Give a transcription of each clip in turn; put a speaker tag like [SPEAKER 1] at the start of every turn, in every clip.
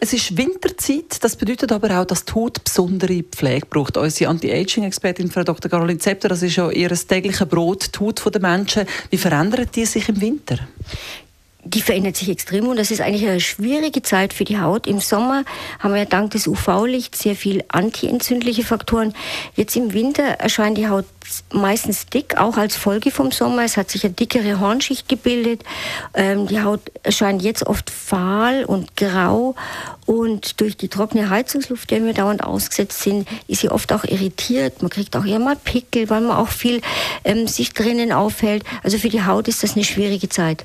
[SPEAKER 1] es ist Winterzeit, das bedeutet aber auch, dass die Haut besondere Pflege braucht. Unsere Anti-Aging-Expertin, Frau Dr. Caroline Zepter, das ist ja ihr tägliches Brot, die Haut der Menschen. Wie verändert die sich im Winter?
[SPEAKER 2] Die verändert sich extrem und das ist eigentlich eine schwierige Zeit für die Haut. Im Sommer haben wir dank des UV-Lichts sehr viel antientzündliche Faktoren. Jetzt im Winter erscheint die Haut meistens dick, auch als Folge vom Sommer. Es hat sich eine dickere Hornschicht gebildet. Ähm, die Haut erscheint jetzt oft fahl und grau und durch die trockene Heizungsluft, der wir dauernd ausgesetzt sind, ist sie oft auch irritiert. Man kriegt auch eher mal Pickel, weil man auch viel ähm, sich drinnen aufhält. Also für die Haut ist das eine schwierige Zeit.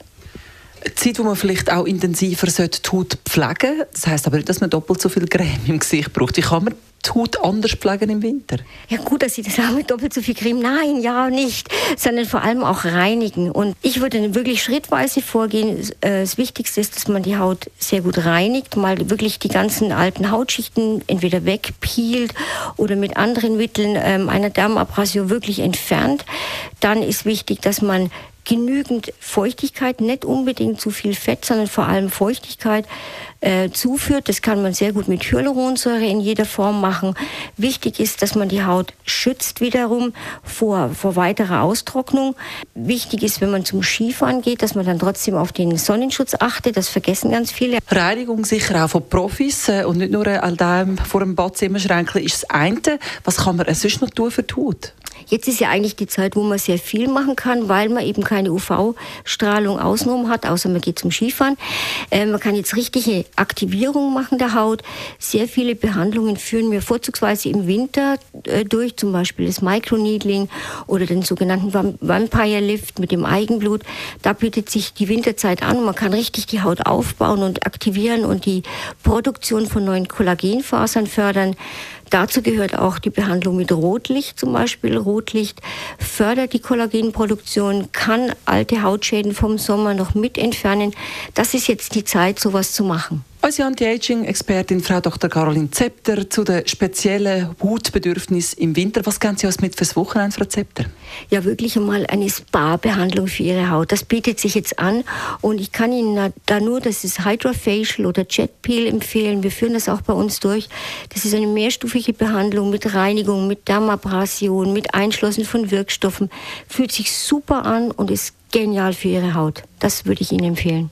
[SPEAKER 1] Zeit, wo man vielleicht auch intensiver die Haut pflegen sollte. Das heisst aber nicht, dass man doppelt so viel Creme im Gesicht braucht. Wie kann man die Haut anders pflegen im Winter?
[SPEAKER 2] Ja gut, dass Sie das sagen mit doppelt so viel Creme. Nein, ja nicht. Sondern vor allem auch reinigen. Und ich würde wirklich schrittweise vorgehen. Äh, das Wichtigste ist, dass man die Haut sehr gut reinigt. Mal wirklich die ganzen alten Hautschichten entweder wegpielt oder mit anderen Mitteln ähm, einer Darmabrasion wirklich entfernt. Dann ist wichtig, dass man genügend Feuchtigkeit, nicht unbedingt zu viel Fett, sondern vor allem Feuchtigkeit äh, zuführt. Das kann man sehr gut mit Hyaluronsäure in jeder Form machen. Wichtig ist, dass man die Haut schützt wiederum vor, vor weiterer Austrocknung. Wichtig ist, wenn man zum Skifahren geht, dass man dann trotzdem auf den Sonnenschutz achtet. Das vergessen ganz viele.
[SPEAKER 1] Reinigung sicher auch von Profis äh, und nicht nur all dem vor dem Badzimmerschränkchen ist das eine. Was kann man sonst noch tun für die Haut?
[SPEAKER 2] Jetzt ist ja eigentlich die Zeit, wo man sehr viel machen kann, weil man eben keine UV-Strahlung außenrum hat, außer man geht zum Skifahren. Äh, man kann jetzt richtige Aktivierung machen der Haut. Sehr viele Behandlungen führen wir vorzugsweise im Winter äh, durch, zum Beispiel das Microneedling oder den sogenannten Vampire Lift mit dem Eigenblut. Da bietet sich die Winterzeit an man kann richtig die Haut aufbauen und aktivieren und die Produktion von neuen Kollagenfasern fördern. Dazu gehört auch die Behandlung mit Rotlicht zum Beispiel. Rotlicht fördert die Kollagenproduktion, kann alte Hautschäden vom Sommer noch mit entfernen. Das ist jetzt die Zeit, sowas zu machen.
[SPEAKER 1] Unsere Anti-Aging-Expertin Frau Dr. Caroline Zepter zu den speziellen Hautbedürfnissen im Winter. Was geben Sie uns mit fürs Wochenende, Frau Zepter?
[SPEAKER 2] Ja, wirklich einmal eine Spa-Behandlung für Ihre Haut. Das bietet sich jetzt an und ich kann Ihnen da nur das ist Hydrofacial oder Jet Peel empfehlen. Wir führen das auch bei uns durch. Das ist eine mehrstufige Behandlung mit Reinigung, mit Dermabrasion, mit Einschlossen von Wirkstoffen. Fühlt sich super an und ist genial für Ihre Haut. Das würde ich Ihnen empfehlen.